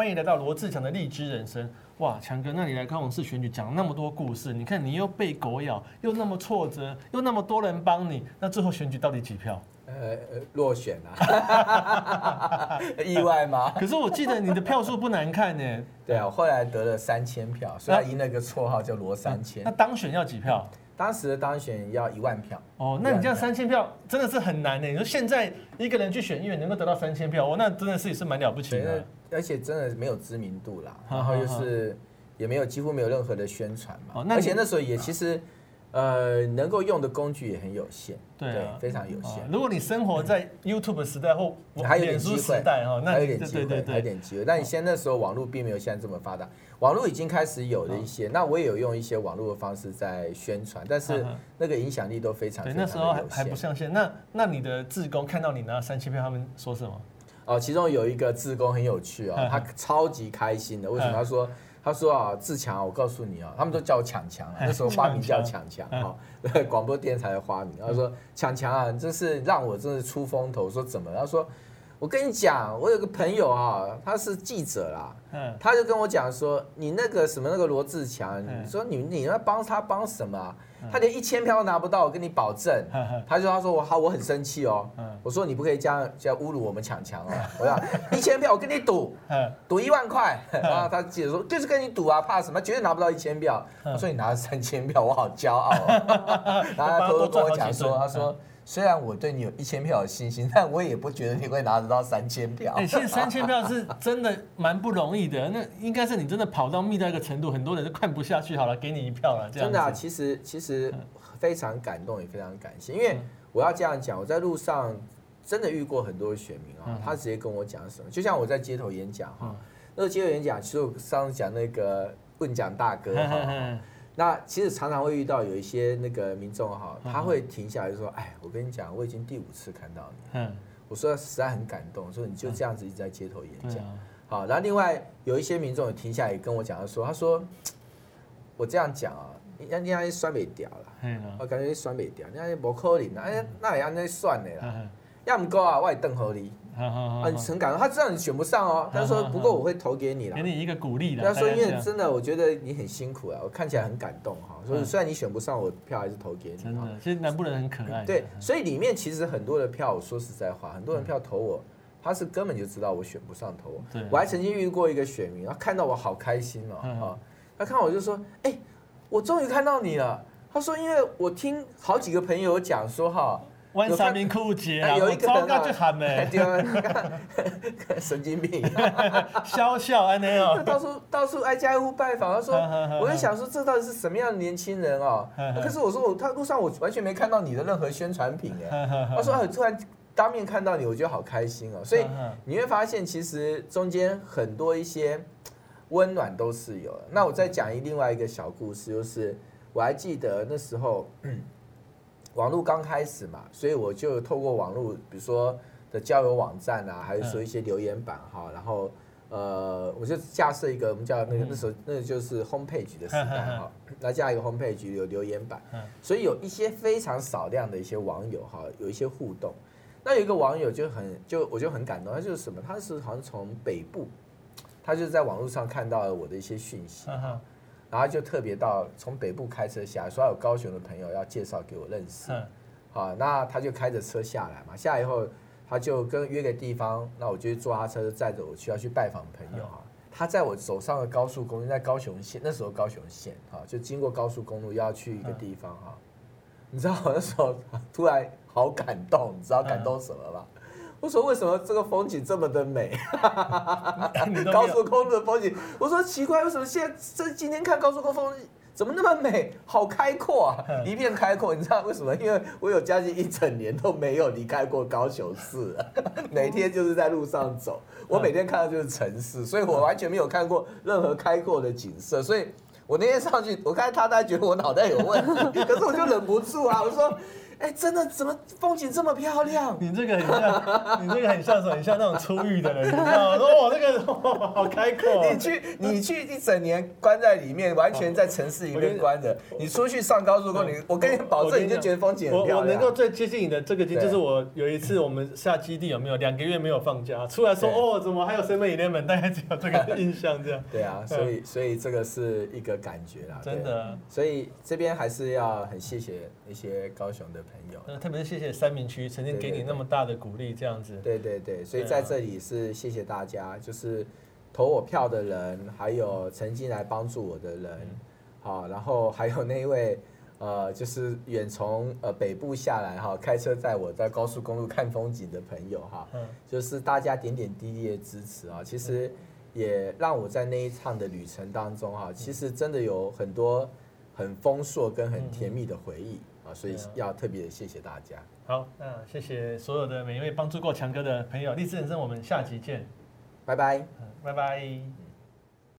欢迎来到罗志强的荔枝人生。哇，强哥，那你来高雄市选举讲那么多故事，你看你又被狗咬，又那么挫折，又那么多人帮你，那最后选举到底几票？呃，落选啊，意外吗？可是我记得你的票数不难看呢。对啊，我后来得了三千票，所以他赢了个绰号叫罗三千。那当选要几票？当时的当选要一万票。哦，那你这样三千票真的是很难呢。你说现在一个人去选议员能够得到三千票，哦，那真的是也是蛮了不起的。而且真的没有知名度啦，然后又是也没有几乎没有任何的宣传嘛。哦，而且那时候也其实。呃，能够用的工具也很有限，对，啊、对，非常有限。如果你生活在 YouTube 时代或还有点机会，那还有点机会，还有点机会。但你现在那时候网络并没有现在这么发达，网络已经开始有了一些。那我也有用一些网络的方式在宣传，但是那个影响力都非常非常有限。对，那时候还还不上线。那那你的志工看到你拿三千票，他们说什么？哦，其中有一个志工很有趣哦，他超级开心的。为什么？他说。他说啊，志强，我告诉你啊，他们都叫我强强啊，那时候花名叫强强啊，广播电台的花名。他说强强啊，真是让我真是出风头。说怎么？他说我跟你讲，我有个朋友啊，他是记者啦，他就跟我讲说，你那个什么那个罗志强，你说你你要帮他帮什么？他连一千票都拿不到，我跟你保证。他就他说我好，我很生气哦。我说你不可以这样这样侮辱我们强强哦。我讲一千票，我跟你赌，赌一万块。然后 他记者说就是跟你赌啊，怕什么？绝对拿不到一千票。我说你拿了三千票，我好骄傲。哦然后他偷偷跟我讲说，他说。虽然我对你有一千票的信心，但我也不觉得你会拿得到三千票。哎，现在三千票是真的蛮不容易的。那应该是你真的跑到密到一个程度，很多人都看不下去。好了，给你一票了，这样。真的啊，其实其实非常感动，也非常感谢。因为我要这样讲，我在路上真的遇过很多选民啊，他直接跟我讲什么，就像我在街头演讲哈，那个街头演讲，其实我上次讲那个问讲大哥哈。那其实常常会遇到有一些那个民众哈，他会停下来就说：“哎，我跟你讲，我已经第五次看到你。”我说实在很感动，说你就这样子一直在街头演讲。好，然后另外有一些民众也停下来跟我讲，他说：“他说我这样讲啊，人家酸没掉了，我感觉酸没掉，人家不可能，哎，那也那算的啦，要唔够啊，我也邓合理。”啊，很感动，他知道你选不上哦，他说不过我会投给你了，给你一个鼓励的。他说因为真的，我觉得你很辛苦啊，我看起来很感动哈。所以虽然你选不上，我票还是投给你。真的，其实南部人很可爱。对，所以里面其实很多的票，我说实在话，很多人票投我，他是根本就知道我选不上投我。我还曾经遇过一个选民，他看到我好开心哦，他看我就说，哎，我终于看到你了。他说，因为我听好几个朋友讲说哈。温三明酷姐啊，有一个人就喊没，神经病，笑笑安尼哦，到处到处挨家挨户拜访，他说，我在想说这到底是什么样的年轻人哦？可是我说我他路上我完全没看到你的任何宣传品哎，他说突然当面看到你，我觉得好开心哦。所以你会发现其实中间很多一些温暖都是有的。那我再讲一另外一个小故事，就是我还记得那时候。网络刚开始嘛，所以我就透过网络，比如说的交友网站啊，还是说一些留言板哈，然后呃，我就架设一个我们叫那个那时候那个就是 home page 的时代哈，那架一个 home page 有留言板，所以有一些非常少量的一些网友哈，有一些互动。那有一个网友就很就我就很感动，他就是什么，他是好像从北部，他就是在网络上看到了我的一些讯息。然后就特别到从北部开车下来，所有高雄的朋友要介绍给我认识。好，那他就开着车下来嘛，下来以后他就跟约个地方，那我就坐他车载着我去要去拜访朋友哈。他在我走上了高速公路，在高雄县，那时候高雄县啊，就经过高速公路要去一个地方哈。你知道我那时候突然好感动，你知道感动什么吗？我说为什么这个风景这么的美？高速公路的风景，我说奇怪，为什么现在这今天看高速公路风景怎么那么美？好开阔啊，一片开阔。你知道为什么？因为我有将近一整年都没有离开过高雄市，每天就是在路上走，我每天看到就是城市，所以我完全没有看过任何开阔的景色。所以我那天上去，我看他，他觉得我脑袋有问题，可是我就忍不住啊，我说。哎，真的怎么风景这么漂亮？你这个很像，你这个很像什么？很像那种出狱的人，你知道吗？说哇，这个好开阔。你去，你去一整年关在里面，完全在城市里面关着。你出去上高速公路，我跟你保证，你就觉得风景很漂亮。我能够最接近你的这个经，就是我有一次我们下基地有没有两个月没有放假，出来说哦，怎么还有 Seven Eleven？大概只有这个印象这样。对啊，所以所以这个是一个感觉啦，真的。所以这边还是要很谢谢那些高雄的朋友，那特别是谢谢三明区曾经给你那么大的鼓励，这样子。对对对，所以在这里是谢谢大家，就是投我票的人，还有曾经来帮助我的人，好，然后还有那位呃，就是远从呃北部下来哈，开车载我在高速公路看风景的朋友哈，嗯。就是大家点点滴滴的支持啊，其实也让我在那一趟的旅程当中哈，其实真的有很多很丰硕跟很甜蜜的回忆。所以要特别谢谢大家。好，那谢谢所有的每一位帮助过强哥的朋友。励志人生，我们下集见，拜拜，拜拜。